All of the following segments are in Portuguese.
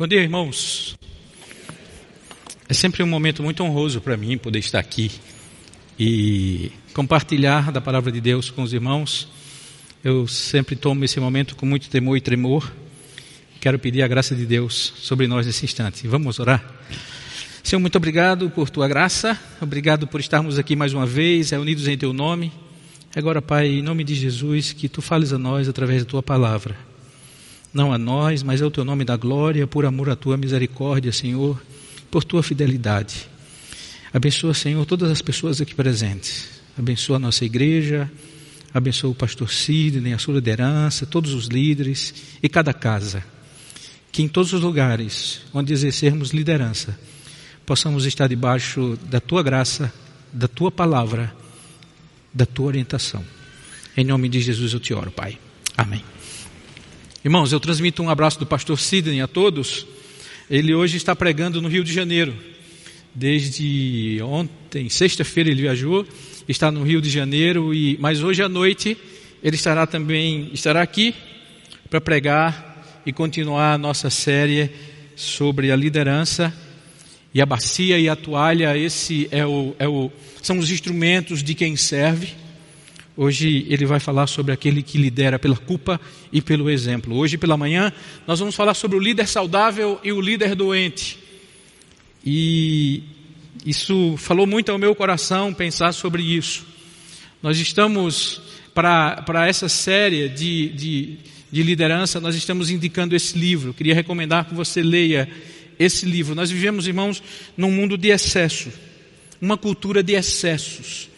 Bom dia, irmãos. É sempre um momento muito honroso para mim poder estar aqui e compartilhar da palavra de Deus com os irmãos. Eu sempre tomo esse momento com muito temor e tremor. Quero pedir a graça de Deus sobre nós nesse instante. Vamos orar? Senhor, muito obrigado por tua graça. Obrigado por estarmos aqui mais uma vez, reunidos em teu nome. Agora, Pai, em nome de Jesus, que tu fales a nós através da tua palavra. Não a nós, mas ao teu nome da glória, por amor à tua misericórdia, Senhor, por tua fidelidade. Abençoa, Senhor, todas as pessoas aqui presentes. Abençoa a nossa igreja, abençoa o pastor Sidney, a sua liderança, todos os líderes e cada casa. Que em todos os lugares onde exercermos liderança, possamos estar debaixo da tua graça, da tua palavra, da tua orientação. Em nome de Jesus eu te oro, Pai. Amém. Irmãos, eu transmito um abraço do pastor Sidney a todos. Ele hoje está pregando no Rio de Janeiro. Desde ontem, sexta-feira, ele viajou, está no Rio de Janeiro, e, mas hoje à noite ele estará também, estará aqui para pregar e continuar a nossa série sobre a liderança e a bacia e a toalha, esse é o, é o, são os instrumentos de quem serve. Hoje ele vai falar sobre aquele que lidera pela culpa e pelo exemplo. Hoje pela manhã nós vamos falar sobre o líder saudável e o líder doente. E isso falou muito ao meu coração pensar sobre isso. Nós estamos, para essa série de, de, de liderança, nós estamos indicando esse livro. Queria recomendar que você leia esse livro. Nós vivemos, irmãos, num mundo de excesso, uma cultura de excessos.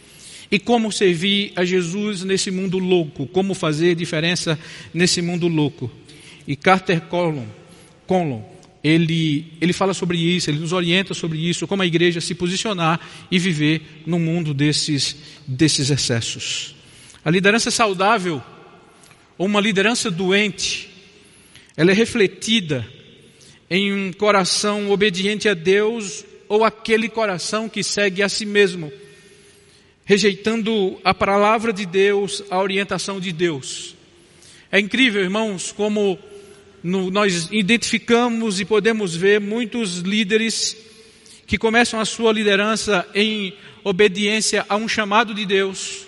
E como servir a Jesus nesse mundo louco, como fazer diferença nesse mundo louco. E Carter Conlon, Conlon ele, ele fala sobre isso, ele nos orienta sobre isso, como a igreja se posicionar e viver no mundo desses, desses excessos. A liderança saudável, ou uma liderança doente, ela é refletida em um coração obediente a Deus ou aquele coração que segue a si mesmo, rejeitando a palavra de Deus, a orientação de Deus. É incrível, irmãos, como no, nós identificamos e podemos ver muitos líderes que começam a sua liderança em obediência a um chamado de Deus.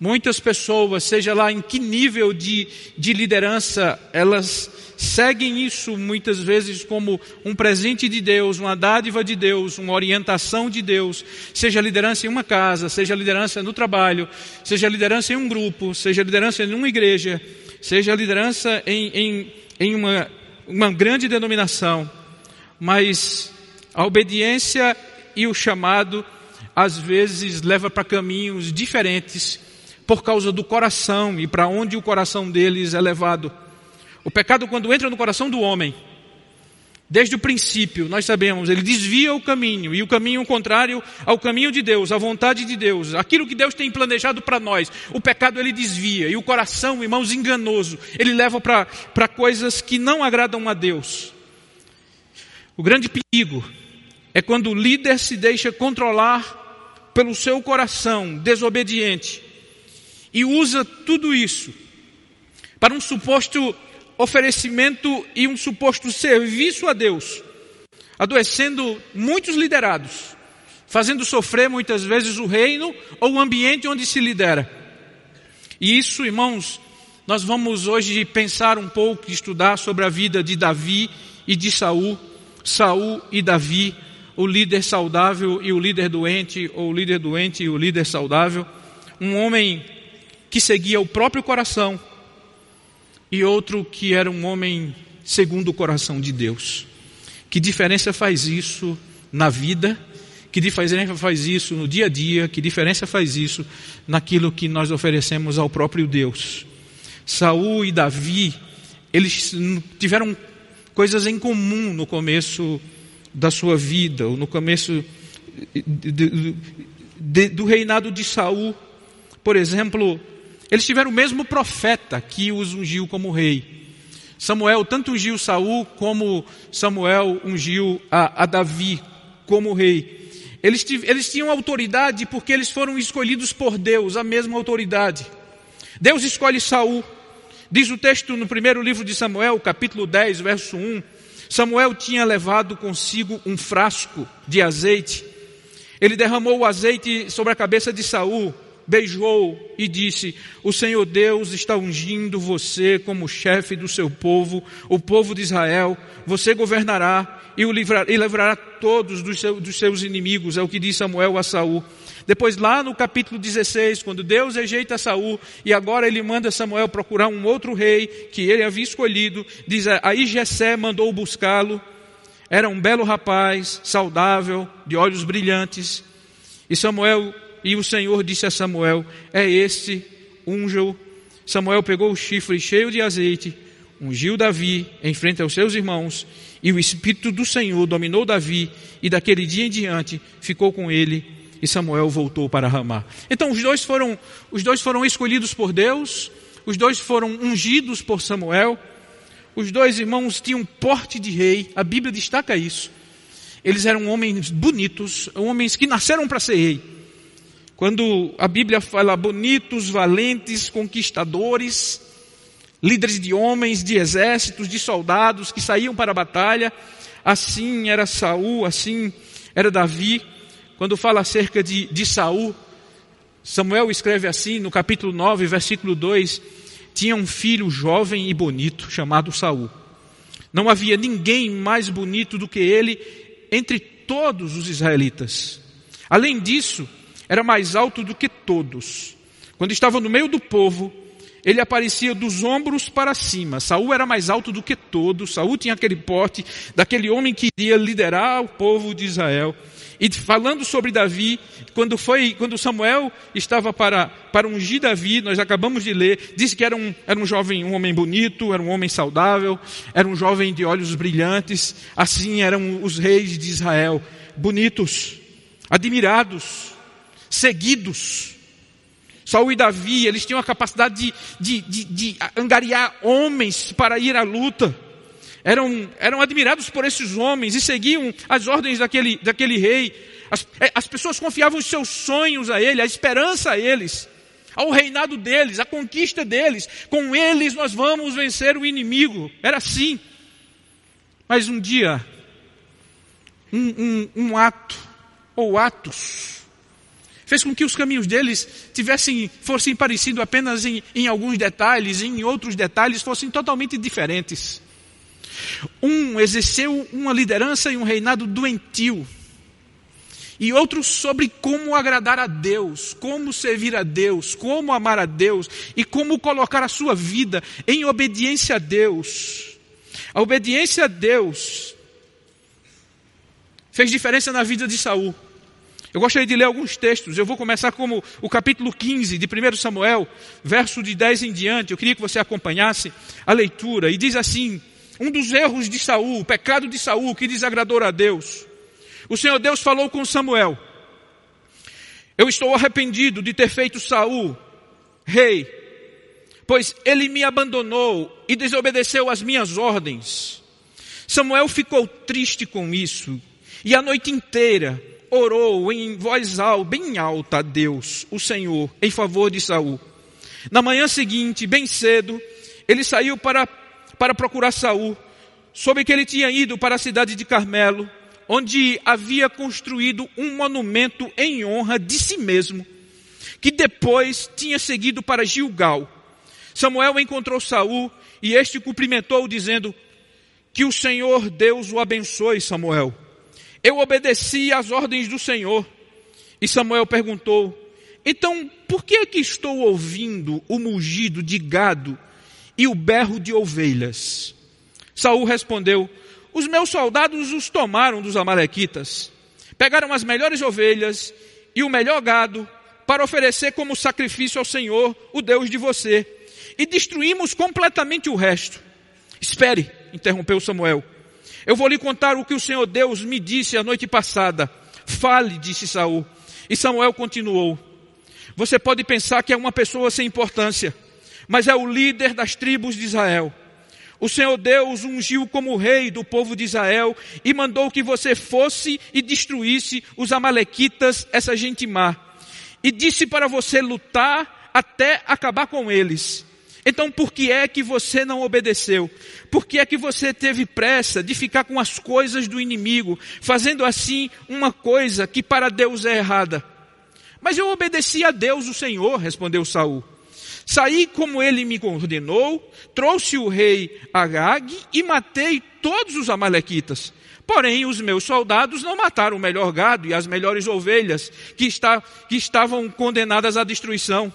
Muitas pessoas, seja lá em que nível de, de liderança, elas seguem isso muitas vezes como um presente de Deus, uma dádiva de Deus, uma orientação de Deus, seja liderança em uma casa, seja liderança no trabalho, seja liderança em um grupo, seja liderança em uma igreja, seja liderança em, em, em uma, uma grande denominação, mas a obediência e o chamado às vezes leva para caminhos diferentes por causa do coração e para onde o coração deles é levado. O pecado, quando entra no coração do homem, desde o princípio, nós sabemos, ele desvia o caminho, e o caminho contrário ao caminho de Deus, à vontade de Deus, aquilo que Deus tem planejado para nós. O pecado ele desvia, e o coração, irmãos, enganoso, ele leva para coisas que não agradam a Deus. O grande perigo é quando o líder se deixa controlar pelo seu coração desobediente e usa tudo isso para um suposto oferecimento e um suposto serviço a Deus, adoecendo muitos liderados, fazendo sofrer muitas vezes o reino ou o ambiente onde se lidera. E isso, irmãos, nós vamos hoje pensar um pouco, estudar sobre a vida de Davi e de Saul, Saul e Davi, o líder saudável e o líder doente, ou o líder doente e o líder saudável, um homem que seguia o próprio coração, e outro que era um homem segundo o coração de Deus. Que diferença faz isso na vida? Que diferença faz isso no dia a dia? Que diferença faz isso naquilo que nós oferecemos ao próprio Deus? Saul e Davi, eles tiveram coisas em comum no começo da sua vida, ou no começo do reinado de Saul. Por exemplo, eles tiveram o mesmo profeta que os ungiu como rei. Samuel tanto ungiu Saul como Samuel ungiu a, a Davi como rei. Eles, eles tinham autoridade porque eles foram escolhidos por Deus, a mesma autoridade. Deus escolhe Saul. Diz o texto no primeiro livro de Samuel, capítulo 10, verso 1. Samuel tinha levado consigo um frasco de azeite. Ele derramou o azeite sobre a cabeça de Saul, beijou e disse: O Senhor Deus está ungindo você como chefe do seu povo, o povo de Israel. Você governará e, o livrar, e livrará todos dos, seu, dos seus inimigos. É o que diz Samuel a Saul. Depois lá no capítulo 16, quando Deus rejeita Saul e agora ele manda Samuel procurar um outro rei que ele havia escolhido, diz aí Jessé mandou buscá-lo. Era um belo rapaz, saudável, de olhos brilhantes. E Samuel e o Senhor disse a Samuel: É este, unja-o. Samuel pegou o chifre cheio de azeite, ungiu Davi em frente aos seus irmãos, e o Espírito do Senhor dominou Davi, e daquele dia em diante ficou com ele e Samuel voltou para Ramá. Então os dois foram, os dois foram escolhidos por Deus, os dois foram ungidos por Samuel, os dois irmãos tinham porte de rei, a Bíblia destaca isso. Eles eram homens bonitos, homens que nasceram para ser rei. Quando a Bíblia fala bonitos, valentes, conquistadores, líderes de homens, de exércitos, de soldados que saíam para a batalha, assim era Saul, assim era Davi. Quando fala acerca de, de Saul, Samuel escreve assim no capítulo 9, versículo 2: tinha um filho jovem e bonito chamado Saul. Não havia ninguém mais bonito do que ele entre todos os israelitas. Além disso, era mais alto do que todos. Quando estava no meio do povo, ele aparecia dos ombros para cima. Saul era mais alto do que todos. Saul tinha aquele porte daquele homem que iria liderar o povo de Israel. E falando sobre Davi, quando foi, quando Samuel estava para, para ungir Davi, nós acabamos de ler, disse que era um, era um jovem, um homem bonito, era um homem saudável, era um jovem de olhos brilhantes, assim eram os reis de Israel, bonitos, admirados, seguidos. Saul e Davi, eles tinham a capacidade de, de, de, de angariar homens para ir à luta eram, eram admirados por esses homens e seguiam as ordens daquele, daquele rei. As, é, as pessoas confiavam os seus sonhos a ele, a esperança a eles, ao reinado deles, à conquista deles. Com eles nós vamos vencer o inimigo. Era assim. Mas um dia, um, um, um ato, ou atos, fez com que os caminhos deles tivessem, fossem parecidos apenas em, em alguns detalhes, e em outros detalhes fossem totalmente diferentes. Um exerceu uma liderança e um reinado doentio. E outro sobre como agradar a Deus, como servir a Deus, como amar a Deus e como colocar a sua vida em obediência a Deus. A obediência a Deus fez diferença na vida de Saul. Eu gostaria de ler alguns textos. Eu vou começar como o capítulo 15 de 1 Samuel, verso de 10 em diante. Eu queria que você acompanhasse a leitura. E diz assim: um dos erros de Saul, o pecado de Saul que desagradou a Deus. O Senhor Deus falou com Samuel: Eu estou arrependido de ter feito Saul rei, pois ele me abandonou e desobedeceu às minhas ordens. Samuel ficou triste com isso e a noite inteira orou em voz alta, bem alta a Deus, o Senhor, em favor de Saul. Na manhã seguinte, bem cedo, ele saiu para para procurar Saul, soube que ele tinha ido para a cidade de Carmelo, onde havia construído um monumento em honra de si mesmo, que depois tinha seguido para Gilgal. Samuel encontrou Saul e este cumprimentou dizendo: Que o Senhor Deus o abençoe, Samuel. Eu obedeci às ordens do Senhor. E Samuel perguntou: Então, por que é que estou ouvindo o mugido de gado e o berro de ovelhas. Saul respondeu: Os meus soldados os tomaram dos amalequitas. Pegaram as melhores ovelhas e o melhor gado para oferecer como sacrifício ao Senhor, o Deus de você. E destruímos completamente o resto. Espere, interrompeu Samuel. Eu vou lhe contar o que o Senhor Deus me disse a noite passada. Fale, disse Saul. E Samuel continuou. Você pode pensar que é uma pessoa sem importância mas é o líder das tribos de Israel. O Senhor Deus ungiu como rei do povo de Israel e mandou que você fosse e destruísse os amalequitas, essa gente má. E disse para você lutar até acabar com eles. Então, por que é que você não obedeceu? Por que é que você teve pressa de ficar com as coisas do inimigo, fazendo assim uma coisa que para Deus é errada? Mas eu obedeci a Deus, o Senhor, respondeu Saul. Saí como ele me ordenou, trouxe o rei Agag e matei todos os amalequitas. Porém, os meus soldados não mataram o melhor gado e as melhores ovelhas que, está, que estavam condenadas à destruição.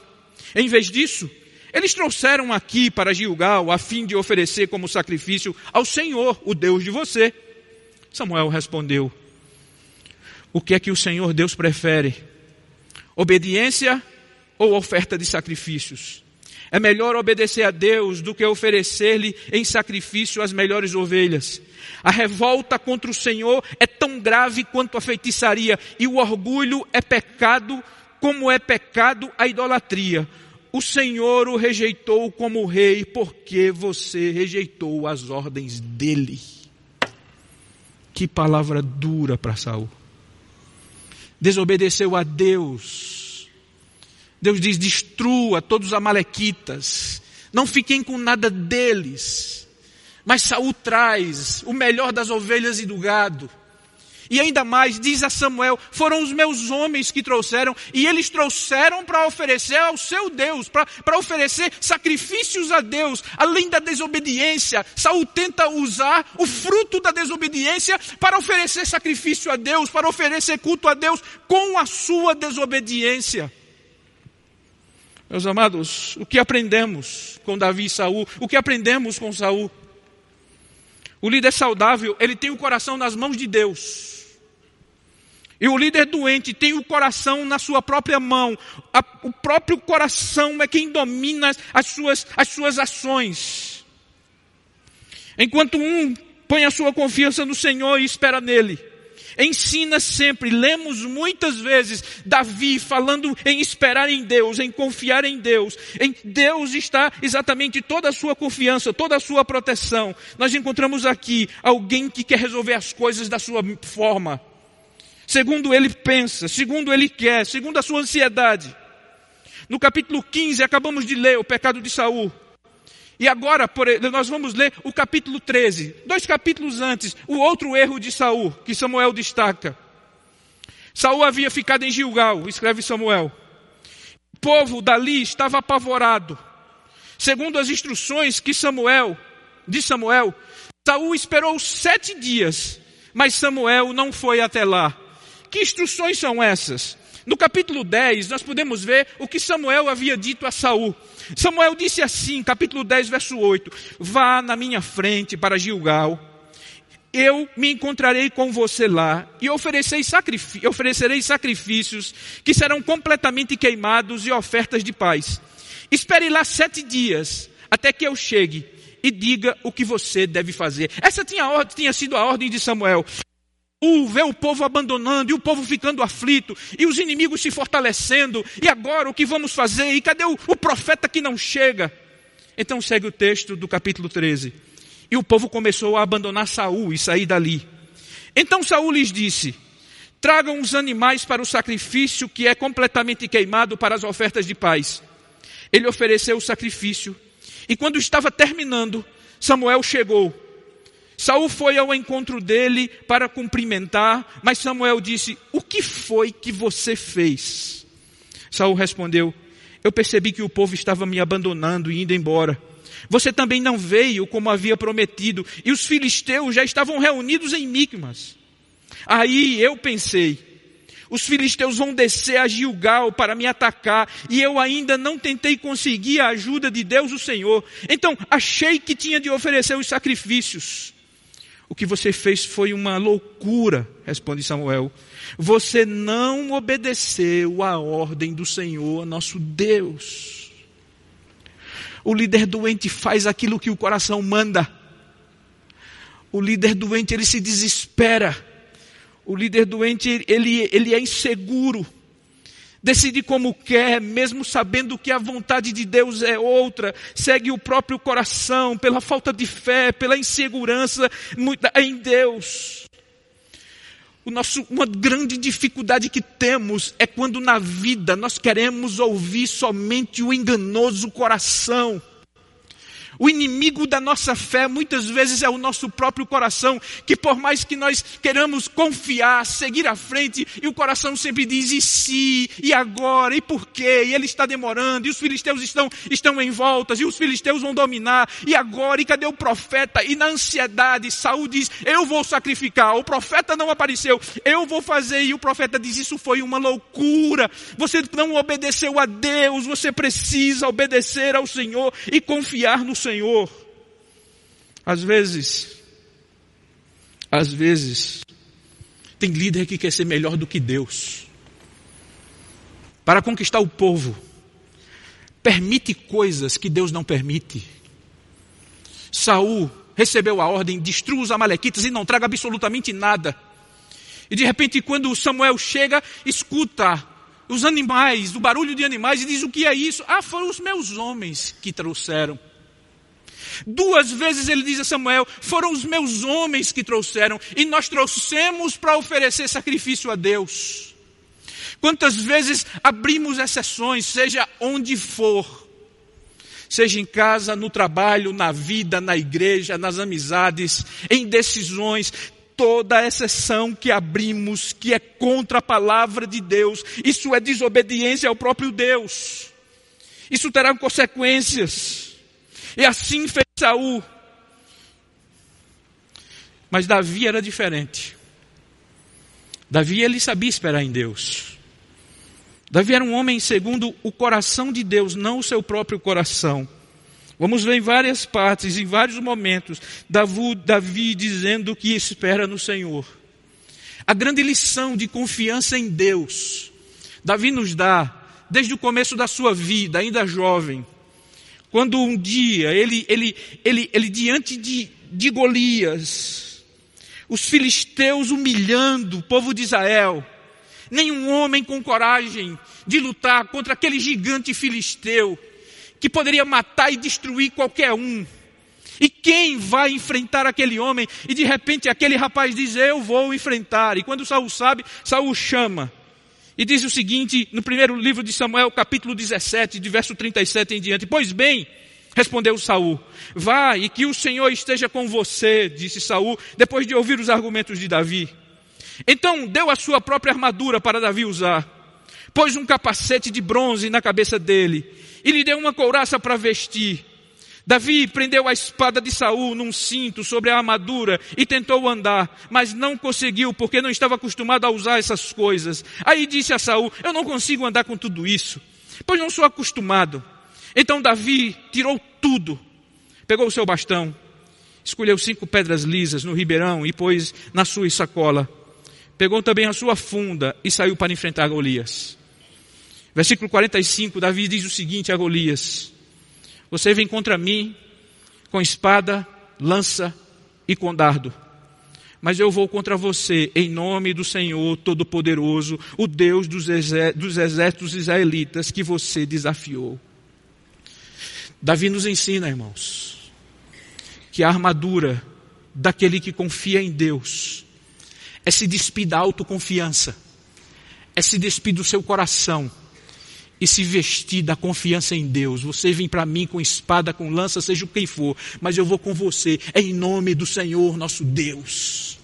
Em vez disso, eles trouxeram aqui para Gilgal a fim de oferecer como sacrifício ao Senhor, o Deus de você. Samuel respondeu: O que é que o Senhor Deus prefere? Obediência ou oferta de sacrifícios? É melhor obedecer a Deus do que oferecer-lhe em sacrifício as melhores ovelhas. A revolta contra o Senhor é tão grave quanto a feitiçaria, e o orgulho é pecado, como é pecado a idolatria. O Senhor o rejeitou como rei, porque você rejeitou as ordens dele. Que palavra dura para Saul. Desobedeceu a Deus. Deus diz: destrua todos os amalequitas. Não fiquem com nada deles. Mas Saul traz o melhor das ovelhas e do gado. E ainda mais, diz a Samuel, foram os meus homens que trouxeram, e eles trouxeram para oferecer ao seu Deus, para oferecer sacrifícios a Deus, além da desobediência. Saul tenta usar o fruto da desobediência para oferecer sacrifício a Deus, para oferecer culto a Deus com a sua desobediência. Meus amados, o que aprendemos com Davi e Saul? O que aprendemos com Saul? O líder saudável, ele tem o coração nas mãos de Deus. E o líder doente tem o coração na sua própria mão. A, o próprio coração é quem domina as suas, as suas ações. Enquanto um põe a sua confiança no Senhor e espera nele. Ensina sempre, lemos muitas vezes Davi falando em esperar em Deus, em confiar em Deus. Em Deus está exatamente toda a sua confiança, toda a sua proteção. Nós encontramos aqui alguém que quer resolver as coisas da sua forma segundo ele pensa, segundo ele quer, segundo a sua ansiedade. No capítulo 15, acabamos de ler o pecado de Saul. E agora nós vamos ler o capítulo 13, dois capítulos antes, o outro erro de Saul, que Samuel destaca. Saul havia ficado em Gilgal, escreve Samuel. O povo dali estava apavorado. Segundo as instruções que Samuel, de Samuel, Saul esperou sete dias, mas Samuel não foi até lá. Que instruções são essas? No capítulo 10, nós podemos ver o que Samuel havia dito a Saul. Samuel disse assim, capítulo 10, verso 8: Vá na minha frente para Gilgal, eu me encontrarei com você lá e oferecerei sacrifícios que serão completamente queimados e ofertas de paz. Espere lá sete dias até que eu chegue e diga o que você deve fazer. Essa tinha, tinha sido a ordem de Samuel o ver o povo abandonando e o povo ficando aflito e os inimigos se fortalecendo. E agora o que vamos fazer? E cadê o, o, profeta que não chega? Então segue o texto do capítulo 13. E o povo começou a abandonar Saul e sair dali. Então Saul lhes disse: Tragam os animais para o sacrifício que é completamente queimado para as ofertas de paz. Ele ofereceu o sacrifício. E quando estava terminando, Samuel chegou Saul foi ao encontro dele para cumprimentar, mas Samuel disse: O que foi que você fez? Saul respondeu: Eu percebi que o povo estava me abandonando e indo embora. Você também não veio como havia prometido, e os filisteus já estavam reunidos em Micmas. Aí eu pensei: os filisteus vão descer a Gilgal para me atacar, e eu ainda não tentei conseguir a ajuda de Deus o Senhor. Então achei que tinha de oferecer os sacrifícios. O que você fez foi uma loucura, responde Samuel. Você não obedeceu à ordem do Senhor, nosso Deus. O líder doente faz aquilo que o coração manda. O líder doente, ele se desespera. O líder doente, ele, ele é inseguro decide como quer, mesmo sabendo que a vontade de Deus é outra, segue o próprio coração, pela falta de fé, pela insegurança em Deus. O nosso, uma grande dificuldade que temos é quando na vida nós queremos ouvir somente o enganoso coração. O inimigo da nossa fé muitas vezes é o nosso próprio coração, que por mais que nós queiramos confiar, seguir à frente, e o coração sempre diz: e se, e agora, e por quê? E ele está demorando, e os filisteus estão, estão em voltas, e os filisteus vão dominar, e agora, e cadê o profeta? E na ansiedade, Saul diz: eu vou sacrificar, o profeta não apareceu, eu vou fazer, e o profeta diz: isso foi uma loucura, você não obedeceu a Deus, você precisa obedecer ao Senhor e confiar no Senhor. Senhor. Às vezes, às vezes, tem líder que quer ser melhor do que Deus. Para conquistar o povo, permite coisas que Deus não permite. Saul recebeu a ordem, destrua os amalequitas e não traga absolutamente nada. E de repente, quando Samuel chega, escuta os animais, o barulho de animais, e diz: O que é isso? Ah, foram os meus homens que trouxeram. Duas vezes ele diz a Samuel: Foram os meus homens que trouxeram, e nós trouxemos para oferecer sacrifício a Deus. Quantas vezes abrimos exceções, seja onde for, seja em casa, no trabalho, na vida, na igreja, nas amizades, em decisões, toda exceção que abrimos que é contra a palavra de Deus, isso é desobediência ao próprio Deus. Isso terá consequências. E assim fez Saul. Mas Davi era diferente. Davi ele sabia esperar em Deus. Davi era um homem segundo o coração de Deus, não o seu próprio coração. Vamos ver em várias partes, em vários momentos, Davi, Davi dizendo que espera no Senhor. A grande lição de confiança em Deus, Davi nos dá desde o começo da sua vida, ainda jovem. Quando um dia ele, ele, ele, ele diante de, de Golias, os filisteus humilhando o povo de Israel, nenhum homem com coragem de lutar contra aquele gigante filisteu, que poderia matar e destruir qualquer um. E quem vai enfrentar aquele homem? E de repente aquele rapaz diz: Eu vou enfrentar. E quando Saul sabe, Saul chama. E diz o seguinte, no primeiro livro de Samuel, capítulo 17, de verso 37 em diante. Pois bem, respondeu Saul, vá e que o Senhor esteja com você, disse Saul, depois de ouvir os argumentos de Davi. Então deu a sua própria armadura para Davi usar, pôs um capacete de bronze na cabeça dele e lhe deu uma couraça para vestir. Davi prendeu a espada de Saul num cinto sobre a armadura e tentou andar, mas não conseguiu porque não estava acostumado a usar essas coisas. Aí disse a Saul: Eu não consigo andar com tudo isso, pois não sou acostumado. Então Davi tirou tudo, pegou o seu bastão, escolheu cinco pedras lisas no ribeirão e pôs na sua sacola. Pegou também a sua funda e saiu para enfrentar Golias. Versículo 45, Davi diz o seguinte a Golias: você vem contra mim com espada, lança e com dardo. Mas eu vou contra você em nome do Senhor Todo-Poderoso, o Deus dos, dos exércitos israelitas que você desafiou. Davi nos ensina, irmãos, que a armadura daquele que confia em Deus é se despir da autoconfiança, é se despir do seu coração e se vestir da confiança em Deus. Você vem para mim com espada, com lança, seja quem for, mas eu vou com você em nome do Senhor nosso Deus.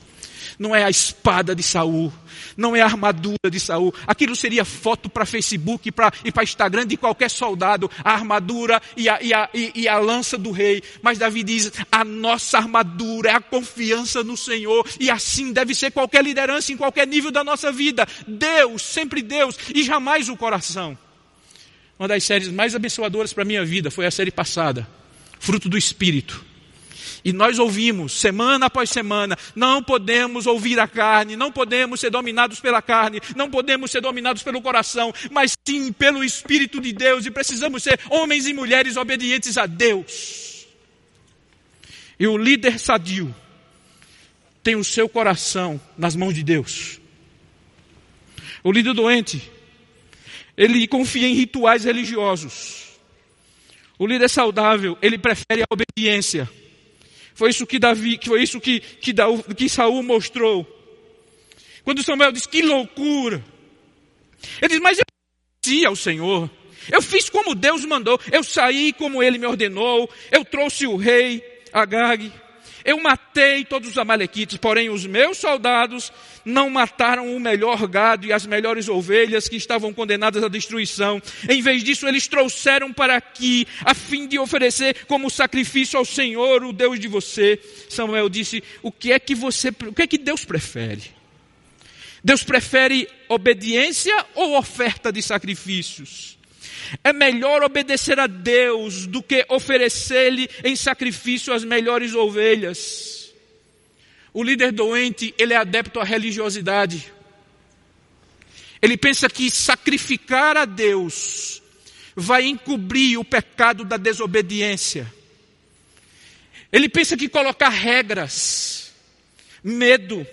Não é a espada de Saul, não é a armadura de Saul. Aquilo seria foto para Facebook pra, e para Instagram de qualquer soldado, a armadura e a, e, a, e, e a lança do rei. Mas Davi diz: a nossa armadura é a confiança no Senhor, e assim deve ser qualquer liderança em qualquer nível da nossa vida. Deus, sempre Deus, e jamais o coração. Uma das séries mais abençoadoras para a minha vida foi a série passada, Fruto do Espírito. E nós ouvimos, semana após semana, não podemos ouvir a carne, não podemos ser dominados pela carne, não podemos ser dominados pelo coração, mas sim pelo Espírito de Deus, e precisamos ser homens e mulheres obedientes a Deus. E o líder sadio tem o seu coração nas mãos de Deus. O líder doente ele confia em rituais religiosos. O líder saudável, ele prefere a obediência. Foi isso que Davi, foi isso que, que, que Saul mostrou. Quando Samuel diz, que loucura. Ele diz, mas eu conhecia o Senhor. Eu fiz como Deus mandou. Eu saí como ele me ordenou. Eu trouxe o rei Agag. Eu matei todos os amalequites, porém os meus soldados não mataram o melhor gado e as melhores ovelhas que estavam condenadas à destruição. Em vez disso, eles trouxeram para aqui, a fim de oferecer como sacrifício ao Senhor, o Deus de você. Samuel disse: O que é que você, o que é que Deus prefere? Deus prefere obediência ou oferta de sacrifícios? É melhor obedecer a Deus do que oferecer-lhe em sacrifício as melhores ovelhas. O líder doente, ele é adepto à religiosidade. Ele pensa que sacrificar a Deus vai encobrir o pecado da desobediência. Ele pensa que colocar regras, medo,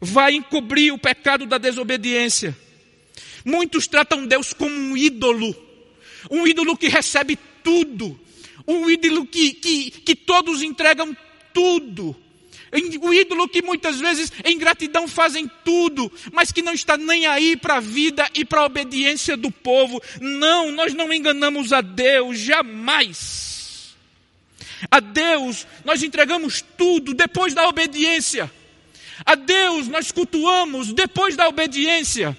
vai encobrir o pecado da desobediência. Muitos tratam Deus como um ídolo, um ídolo que recebe tudo, um ídolo que, que, que todos entregam tudo. O ídolo que muitas vezes em gratidão fazem tudo, mas que não está nem aí para a vida e para a obediência do povo. Não, nós não enganamos a Deus, jamais. A Deus nós entregamos tudo depois da obediência. A Deus nós cultuamos depois da obediência.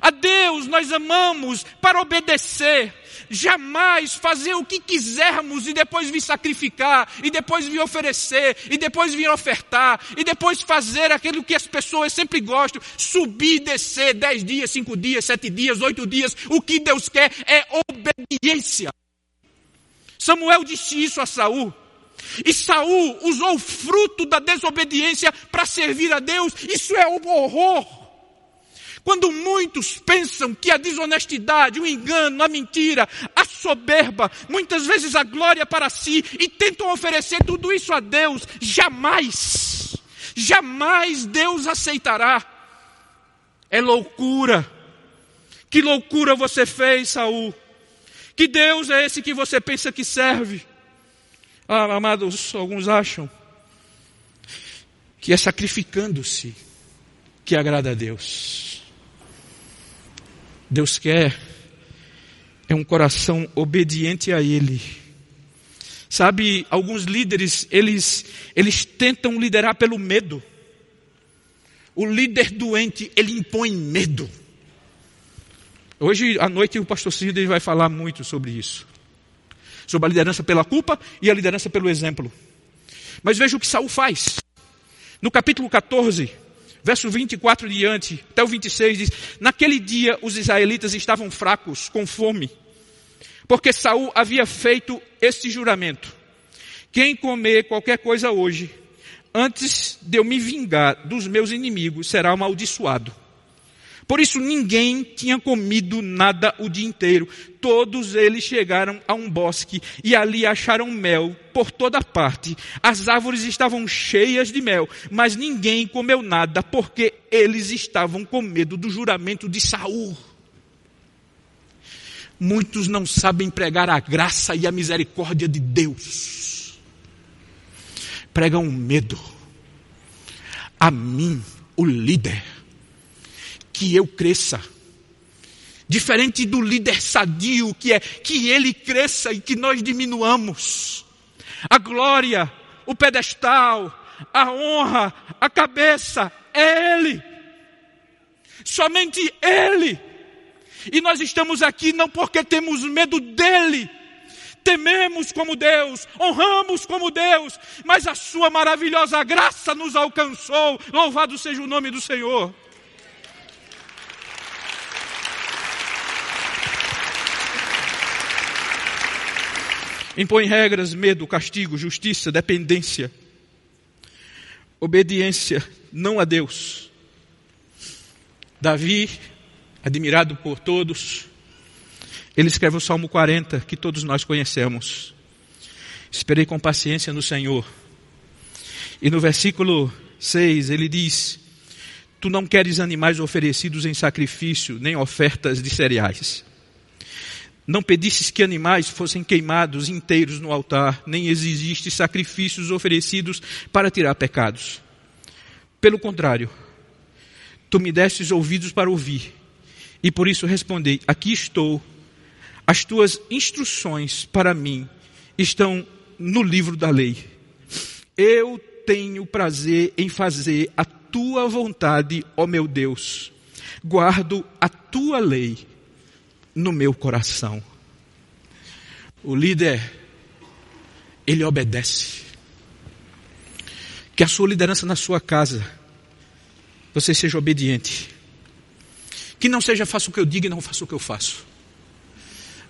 A Deus nós amamos para obedecer, jamais fazer o que quisermos e depois vir sacrificar, e depois vir oferecer, e depois vir ofertar, e depois fazer aquilo que as pessoas sempre gostam, subir e descer dez dias, cinco dias, sete dias, oito dias. O que Deus quer é obediência. Samuel disse isso a Saul. E Saul usou o fruto da desobediência para servir a Deus. Isso é um horror. Quando muitos pensam que a desonestidade, o engano, a mentira, a soberba, muitas vezes a glória para si e tentam oferecer tudo isso a Deus, jamais, jamais Deus aceitará. É loucura. Que loucura você fez, Saul? Que Deus é esse que você pensa que serve? Ah, amados, alguns acham que é sacrificando-se que agrada a Deus. Deus quer é um coração obediente a Ele. Sabe, alguns líderes, eles, eles tentam liderar pelo medo. O líder doente, ele impõe medo. Hoje à noite o pastor Cid vai falar muito sobre isso. Sobre a liderança pela culpa e a liderança pelo exemplo. Mas veja o que Saul faz. No capítulo 14, Verso 24 diante, até o 26 diz: Naquele dia os israelitas estavam fracos, com fome, porque Saul havia feito este juramento: Quem comer qualquer coisa hoje, antes de eu me vingar dos meus inimigos, será amaldiçoado. Por isso ninguém tinha comido nada o dia inteiro. Todos eles chegaram a um bosque e ali acharam mel por toda parte. As árvores estavam cheias de mel, mas ninguém comeu nada porque eles estavam com medo do juramento de Saul. Muitos não sabem pregar a graça e a misericórdia de Deus. Pregam medo. A mim, o líder que eu cresça. Diferente do líder sadio, que é que ele cresça e que nós diminuamos. A glória, o pedestal, a honra, a cabeça é Ele. Somente Ele. E nós estamos aqui não porque temos medo dEle, tememos como Deus, honramos como Deus, mas a Sua maravilhosa graça nos alcançou. Louvado seja o nome do Senhor. Impõe regras, medo, castigo, justiça, dependência, obediência, não a Deus. Davi, admirado por todos, ele escreve o Salmo 40, que todos nós conhecemos. Esperei com paciência no Senhor. E no versículo 6 ele diz: Tu não queres animais oferecidos em sacrifício, nem ofertas de cereais. Não pedistes que animais fossem queimados inteiros no altar, nem exigiste sacrifícios oferecidos para tirar pecados. Pelo contrário, tu me destes ouvidos para ouvir, e por isso respondei: Aqui estou, As tuas instruções para mim estão no livro da lei. Eu tenho prazer em fazer a tua vontade, ó meu Deus. Guardo a tua lei no meu coração. O líder, ele obedece. Que a sua liderança na sua casa, você seja obediente. Que não seja faça o que eu digo e não faça o que eu faço.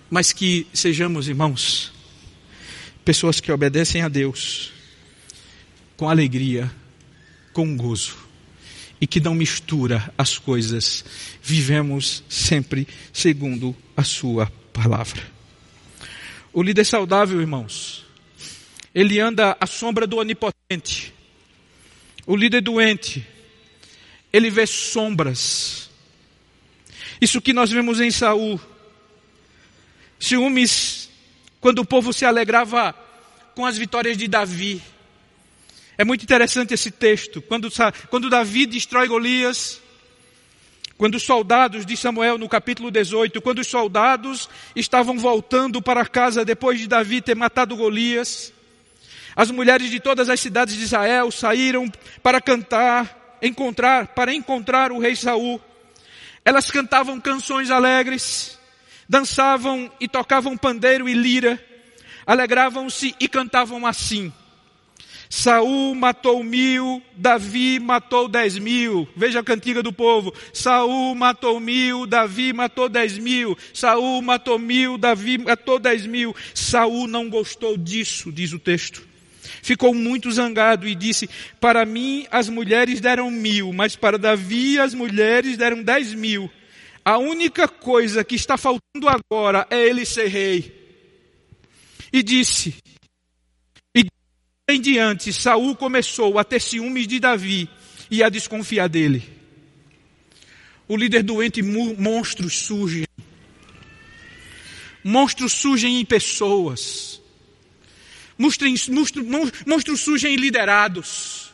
Mas que sejamos, irmãos, pessoas que obedecem a Deus com alegria, com gozo e que não mistura as coisas. Vivemos sempre segundo a sua palavra. O líder saudável, irmãos, ele anda à sombra do onipotente. O líder doente, ele vê sombras. Isso que nós vemos em Saul. Ciúmes, quando o povo se alegrava com as vitórias de Davi. É muito interessante esse texto. Quando, quando Davi destrói Golias, quando os soldados de Samuel, no capítulo 18, quando os soldados estavam voltando para casa depois de Davi ter matado Golias, as mulheres de todas as cidades de Israel saíram para cantar, encontrar, para encontrar o rei Saul. Elas cantavam canções alegres, dançavam e tocavam pandeiro e lira, alegravam-se e cantavam assim: Saul matou mil, Davi matou dez mil. Veja a cantiga do povo. Saul matou mil, Davi matou dez mil. Saul matou mil, Davi matou dez mil. Saul não gostou disso, diz o texto. Ficou muito zangado e disse: Para mim as mulheres deram mil, mas para Davi as mulheres deram dez mil. A única coisa que está faltando agora é ele ser rei. E disse: em diante, Saul começou a ter ciúmes de Davi e a desconfiar dele. O líder doente, monstros surgem. Monstros surgem em pessoas. Monstros, monstros, monstros surgem em liderados.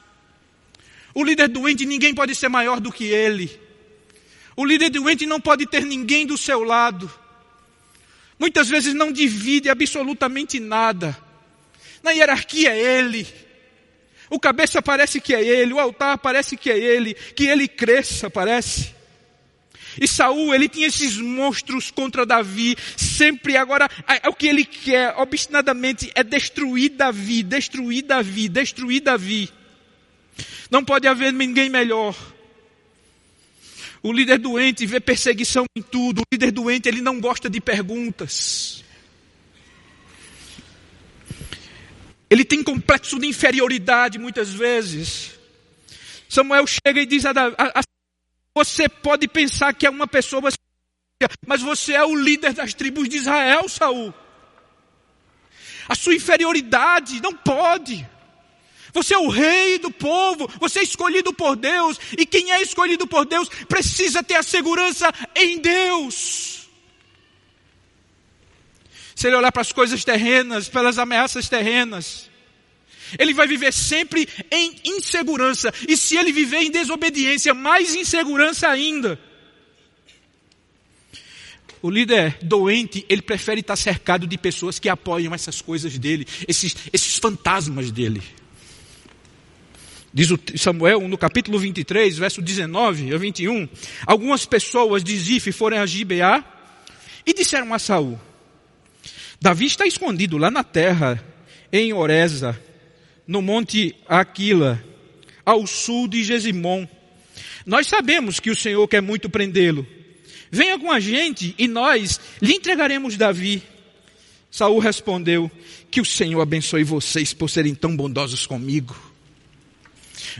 O líder doente, ninguém pode ser maior do que ele. O líder doente não pode ter ninguém do seu lado. Muitas vezes não divide absolutamente nada. Na hierarquia é ele. O cabeça parece que é ele, o altar parece que é ele, que ele cresça, parece. E Saul, ele tinha esses monstros contra Davi, sempre agora, o que ele quer, obstinadamente, é destruir Davi, destruir Davi, destruir Davi. Não pode haver ninguém melhor. O líder doente vê perseguição em tudo. O líder doente, ele não gosta de perguntas. Ele tem complexo de inferioridade muitas vezes. Samuel chega e diz a, você pode pensar que é uma pessoa, mas você é o líder das tribos de Israel, Saul. A sua inferioridade não pode. Você é o rei do povo, você é escolhido por Deus, e quem é escolhido por Deus precisa ter a segurança em Deus. Se ele olhar para as coisas terrenas, pelas ameaças terrenas, ele vai viver sempre em insegurança. E se ele viver em desobediência, mais insegurança ainda. O líder doente, ele prefere estar cercado de pessoas que apoiam essas coisas dele, esses, esses fantasmas dele. Diz o Samuel no capítulo 23, verso 19 a 21. Algumas pessoas de Zif foram a Gibeá e disseram a Saul: Davi está escondido lá na terra, em Oreza, no monte Aquila, ao sul de Gesimon. Nós sabemos que o Senhor quer muito prendê-lo. Venha com a gente e nós lhe entregaremos Davi. Saul respondeu: Que o Senhor abençoe vocês por serem tão bondosos comigo.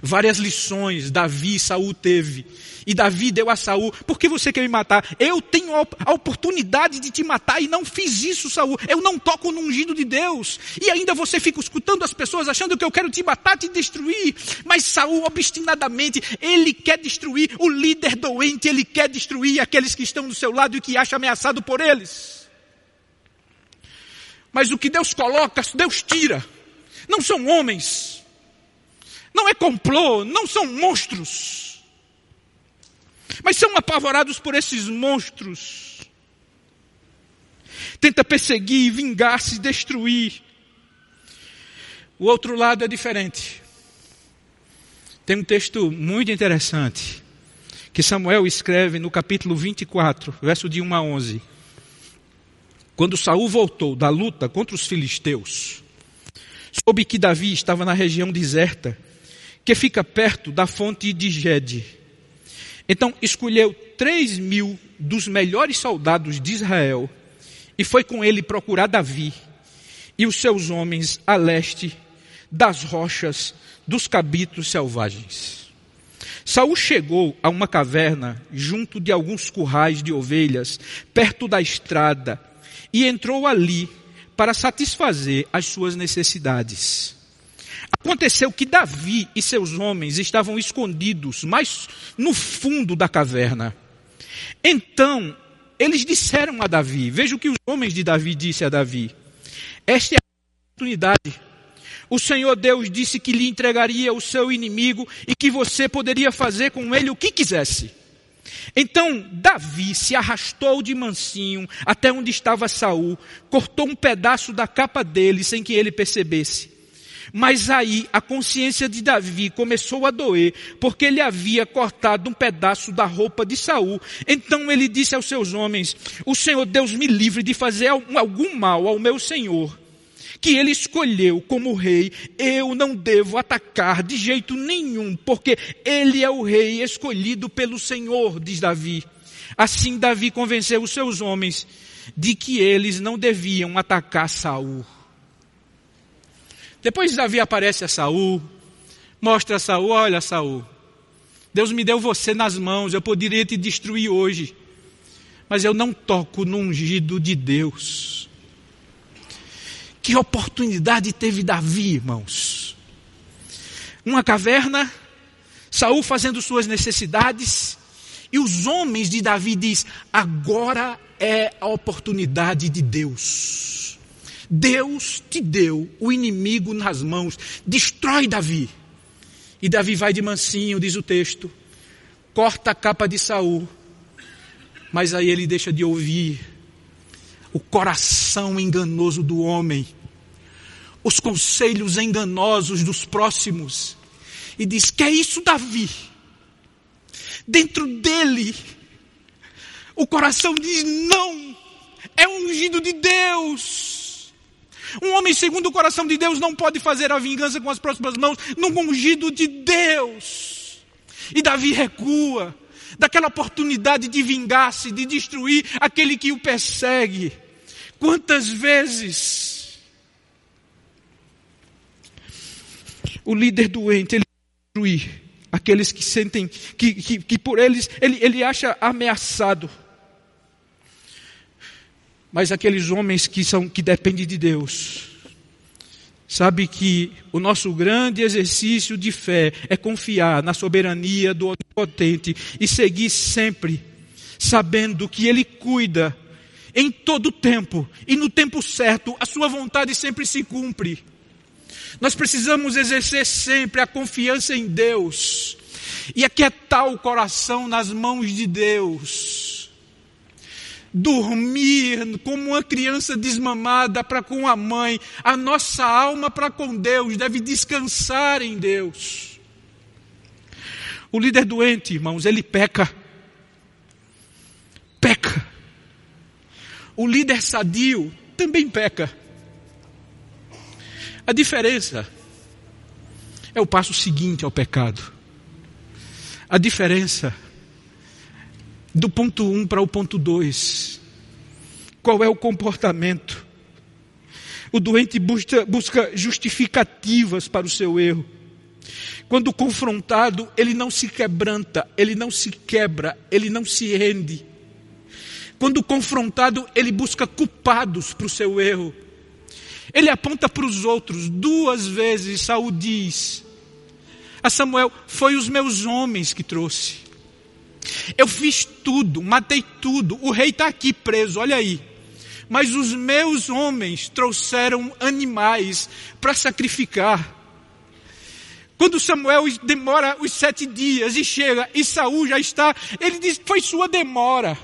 Várias lições Davi e Saul teve. E Davi deu a Saul, por que você quer me matar? Eu tenho a oportunidade de te matar e não fiz isso, Saul. Eu não toco no ungido de Deus. E ainda você fica escutando as pessoas achando que eu quero te matar, te destruir. Mas Saul, obstinadamente, ele quer destruir o líder doente, ele quer destruir aqueles que estão do seu lado e que acha ameaçado por eles. Mas o que Deus coloca, Deus tira. Não são homens, não é complô, não são monstros. Mas são apavorados por esses monstros. Tenta perseguir, vingar-se, destruir. O outro lado é diferente. Tem um texto muito interessante que Samuel escreve no capítulo 24, verso de 1 a 11. Quando Saul voltou da luta contra os filisteus, soube que Davi estava na região deserta, que fica perto da fonte de Gede. Então escolheu três mil dos melhores soldados de Israel e foi com ele procurar Davi e os seus homens a leste das rochas dos cabitos selvagens. Saul chegou a uma caverna junto de alguns currais de ovelhas, perto da estrada, e entrou ali para satisfazer as suas necessidades. Aconteceu que Davi e seus homens estavam escondidos mais no fundo da caverna. Então, eles disseram a Davi, veja o que os homens de Davi disse a Davi. Esta é a oportunidade o Senhor Deus disse que lhe entregaria o seu inimigo e que você poderia fazer com ele o que quisesse. Então Davi se arrastou de mansinho até onde estava Saul, cortou um pedaço da capa dele sem que ele percebesse. Mas aí a consciência de Davi começou a doer, porque ele havia cortado um pedaço da roupa de Saul. Então ele disse aos seus homens: O Senhor Deus me livre de fazer algum mal ao meu senhor que ele escolheu como rei, eu não devo atacar de jeito nenhum, porque ele é o rei escolhido pelo Senhor, diz Davi. Assim Davi convenceu os seus homens de que eles não deviam atacar Saul. Depois Davi aparece a Saul, mostra a Saul, olha Saul, Deus me deu você nas mãos, eu poderia te destruir hoje, mas eu não toco no ungido de Deus. Que oportunidade teve Davi, irmãos? Uma caverna, Saul fazendo suas necessidades, e os homens de Davi diz: agora é a oportunidade de Deus. Deus te deu o inimigo nas mãos, destrói Davi. E Davi vai de mansinho, diz o texto, corta a capa de Saul, mas aí ele deixa de ouvir o coração enganoso do homem os conselhos enganosos dos próximos e diz: Que é isso, Davi? Dentro dele, o coração diz: Não, é ungido de Deus. Um homem segundo o coração de Deus não pode fazer a vingança com as próximas mãos, num ungido de Deus. E Davi recua daquela oportunidade de vingar-se, de destruir aquele que o persegue. Quantas vezes o líder doente, ele destruir aqueles que sentem, que, que, que por eles, ele, ele acha ameaçado. Mas aqueles homens que são, que dependem de Deus, sabe que o nosso grande exercício de fé é confiar na soberania do Onipotente e seguir sempre, sabendo que Ele cuida em todo tempo e no tempo certo, a Sua vontade sempre se cumpre. Nós precisamos exercer sempre a confiança em Deus e aquietar o coração nas mãos de Deus. Dormir como uma criança desmamada para com a mãe, a nossa alma para com Deus deve descansar em Deus. O líder doente, irmãos, ele peca. Peca. O líder sadio também peca. A diferença é o passo seguinte ao pecado. A diferença do ponto 1 um para o ponto 2. Qual é o comportamento? O doente busca, busca justificativas para o seu erro. Quando confrontado, ele não se quebranta, ele não se quebra, ele não se rende. Quando confrontado, ele busca culpados para o seu erro. Ele aponta para os outros. Duas vezes Saul diz a Samuel: Foi os meus homens que trouxe. Eu fiz tudo, matei tudo. O rei está aqui preso, olha aí. Mas os meus homens trouxeram animais para sacrificar. Quando Samuel demora os sete dias e chega e Saul já está, ele diz: Foi sua demora.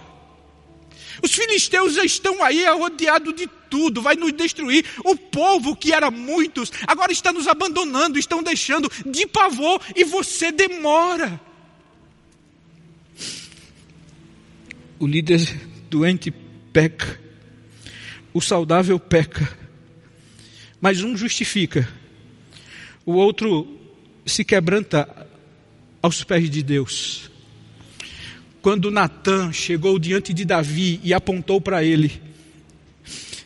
Os filisteus já estão aí rodeados de tudo, vai nos destruir. O povo, que era muitos, agora está nos abandonando, estão deixando de pavor e você demora. O líder doente peca, o saudável peca, mas um justifica, o outro se quebranta aos pés de Deus. Quando Natan chegou diante de Davi e apontou para ele,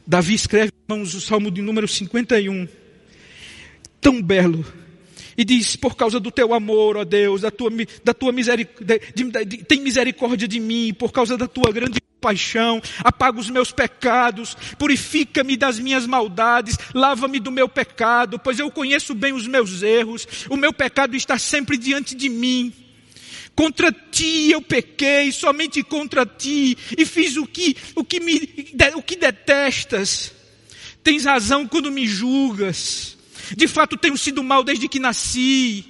Davi escreve, irmãos, o Salmo de número 51, tão belo, e diz: Por causa do teu amor, ó Deus, da tua, da tua misericórdia, tem misericórdia de mim, por causa da tua grande paixão, apaga os meus pecados, purifica-me das minhas maldades, lava-me do meu pecado, pois eu conheço bem os meus erros, o meu pecado está sempre diante de mim. Contra ti eu pequei, somente contra ti, e fiz o que, o que me, o que detestas. Tens razão quando me julgas. De fato, tenho sido mal desde que nasci.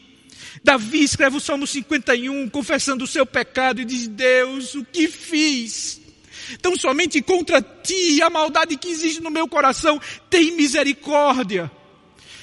Davi escreve o Salmo 51, confessando o seu pecado, e diz: Deus, o que fiz? Então, somente contra ti, a maldade que existe no meu coração, tem misericórdia.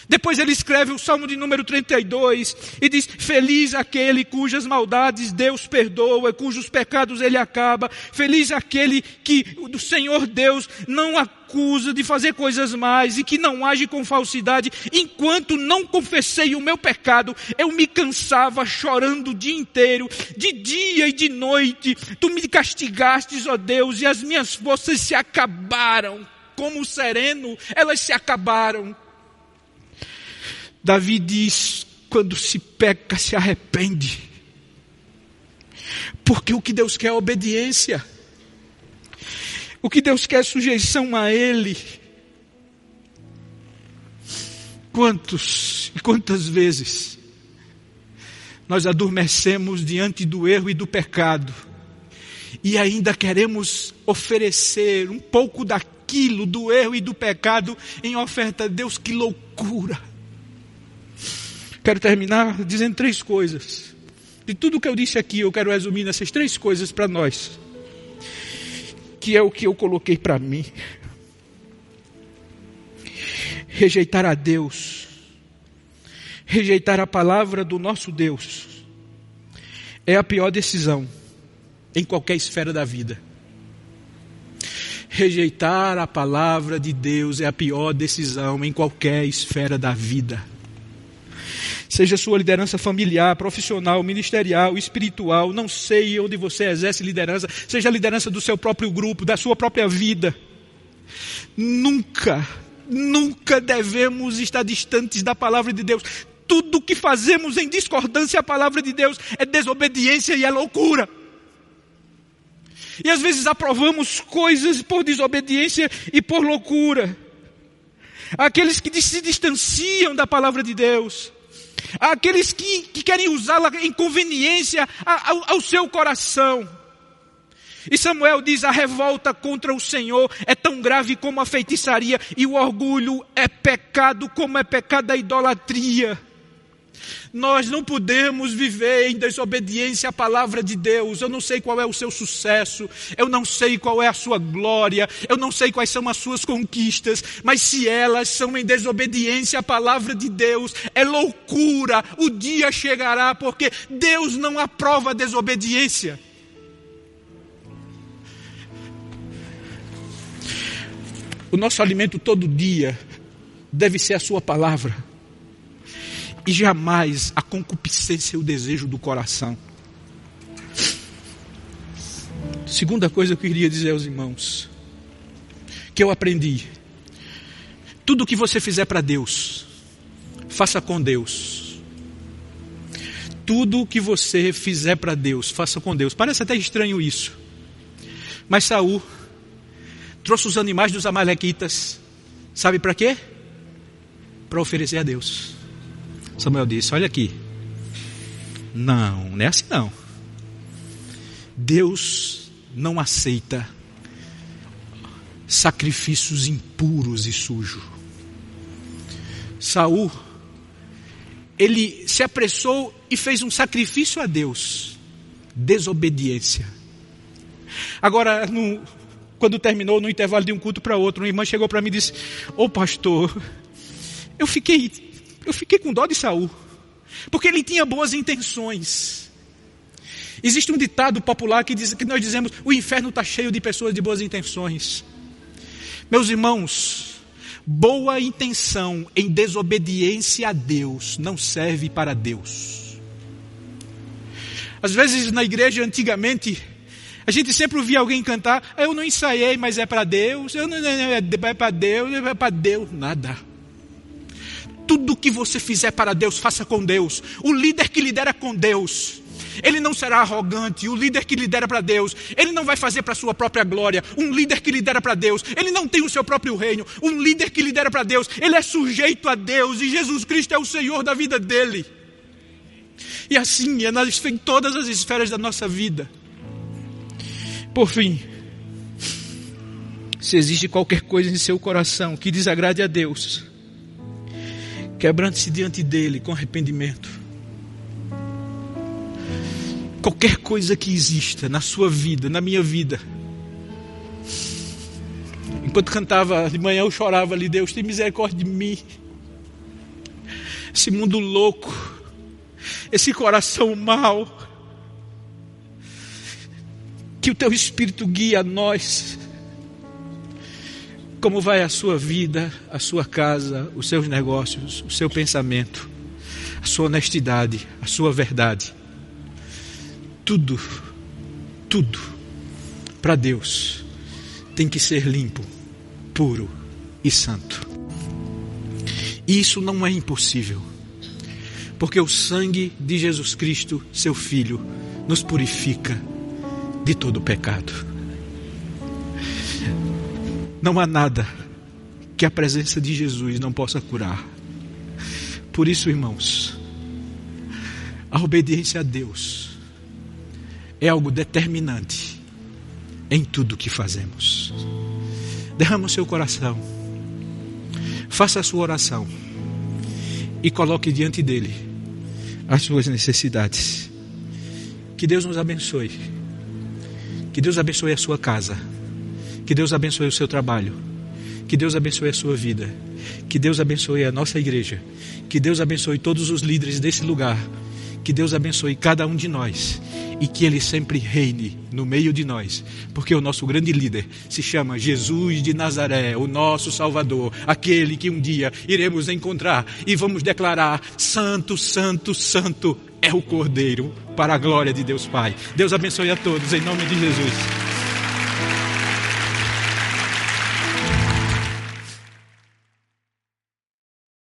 Depois ele escreve o Salmo de número 32 e diz: Feliz aquele cujas maldades Deus perdoa, cujos pecados ele acaba. Feliz aquele que o Senhor Deus não acusa de fazer coisas mais e que não age com falsidade. Enquanto não confessei o meu pecado, eu me cansava chorando o dia inteiro, de dia e de noite. Tu me castigastes, ó Deus, e as minhas forças se acabaram. Como sereno, elas se acabaram. Davi diz: quando se peca, se arrepende. Porque o que Deus quer é obediência. O que Deus quer é sujeição a Ele. Quantos e quantas vezes nós adormecemos diante do erro e do pecado e ainda queremos oferecer um pouco daquilo, do erro e do pecado, em oferta a Deus? Que loucura! Quero terminar dizendo três coisas. De tudo que eu disse aqui, eu quero resumir nessas três coisas para nós. Que é o que eu coloquei para mim. Rejeitar a Deus, rejeitar a palavra do nosso Deus, é a pior decisão em qualquer esfera da vida. Rejeitar a palavra de Deus é a pior decisão em qualquer esfera da vida seja sua liderança familiar, profissional, ministerial, espiritual, não sei onde você exerce liderança, seja a liderança do seu próprio grupo, da sua própria vida. Nunca, nunca devemos estar distantes da palavra de Deus. Tudo que fazemos em discordância à palavra de Deus é desobediência e é loucura. E às vezes aprovamos coisas por desobediência e por loucura. Aqueles que se distanciam da palavra de Deus, aqueles que, que querem usá-la em conveniência ao, ao seu coração. E Samuel diz: a revolta contra o Senhor é tão grave como a feitiçaria, e o orgulho é pecado como é pecado a idolatria. Nós não podemos viver em desobediência à palavra de Deus. Eu não sei qual é o seu sucesso, eu não sei qual é a sua glória, eu não sei quais são as suas conquistas, mas se elas são em desobediência à palavra de Deus, é loucura. O dia chegará porque Deus não aprova a desobediência. O nosso alimento todo dia deve ser a Sua palavra e jamais a concupiscência e o desejo do coração. Segunda coisa que eu queria dizer aos irmãos, que eu aprendi: tudo que você fizer para Deus, faça com Deus. Tudo que você fizer para Deus, faça com Deus. Parece até estranho isso. Mas Saul trouxe os animais dos amalequitas, sabe para quê? Para oferecer a Deus. Samuel disse: Olha aqui. Não, não é assim não. Deus não aceita sacrifícios impuros e sujos. Saul, ele se apressou e fez um sacrifício a Deus. Desobediência. Agora, no, quando terminou, no intervalo de um culto para outro, uma irmã chegou para mim e disse: Ô oh, pastor, eu fiquei, eu fiquei com dó de Saul, porque ele tinha boas intenções. Existe um ditado popular que diz que nós dizemos: o inferno está cheio de pessoas de boas intenções. Meus irmãos, boa intenção em desobediência a Deus não serve para Deus. Às vezes na igreja antigamente a gente sempre ouvia alguém cantar, eu não ensaiei, mas é para Deus, eu não, é para Deus, é para Deus, nada. Que você fizer para Deus, faça com Deus. O líder que lidera com Deus, ele não será arrogante. O líder que lidera para Deus, ele não vai fazer para sua própria glória. Um líder que lidera para Deus, ele não tem o seu próprio reino. Um líder que lidera para Deus, ele é sujeito a Deus e Jesus Cristo é o Senhor da vida dele. E assim é em todas as esferas da nossa vida. Por fim, se existe qualquer coisa em seu coração que desagrade a Deus, quebrante-se diante dele com arrependimento. Qualquer coisa que exista na sua vida, na minha vida. Enquanto cantava de manhã, eu chorava ali, Deus tem misericórdia de mim. Esse mundo louco, esse coração mau que o teu Espírito guie a nós. Como vai a sua vida, a sua casa, os seus negócios, o seu pensamento, a sua honestidade, a sua verdade. Tudo, tudo para Deus tem que ser limpo, puro e santo. E isso não é impossível, porque o sangue de Jesus Cristo, seu Filho, nos purifica de todo pecado. Não há nada que a presença de Jesus não possa curar. Por isso, irmãos, a obediência a Deus é algo determinante em tudo que fazemos. Derrama o seu coração, faça a sua oração e coloque diante dele as suas necessidades. Que Deus nos abençoe. Que Deus abençoe a sua casa. Que Deus abençoe o seu trabalho. Que Deus abençoe a sua vida. Que Deus abençoe a nossa igreja. Que Deus abençoe todos os líderes desse lugar. Que Deus abençoe cada um de nós e que Ele sempre reine no meio de nós, porque o nosso grande líder se chama Jesus de Nazaré, o nosso Salvador, aquele que um dia iremos encontrar e vamos declarar: Santo, Santo, Santo é o Cordeiro, para a glória de Deus Pai. Deus abençoe a todos, em nome de Jesus.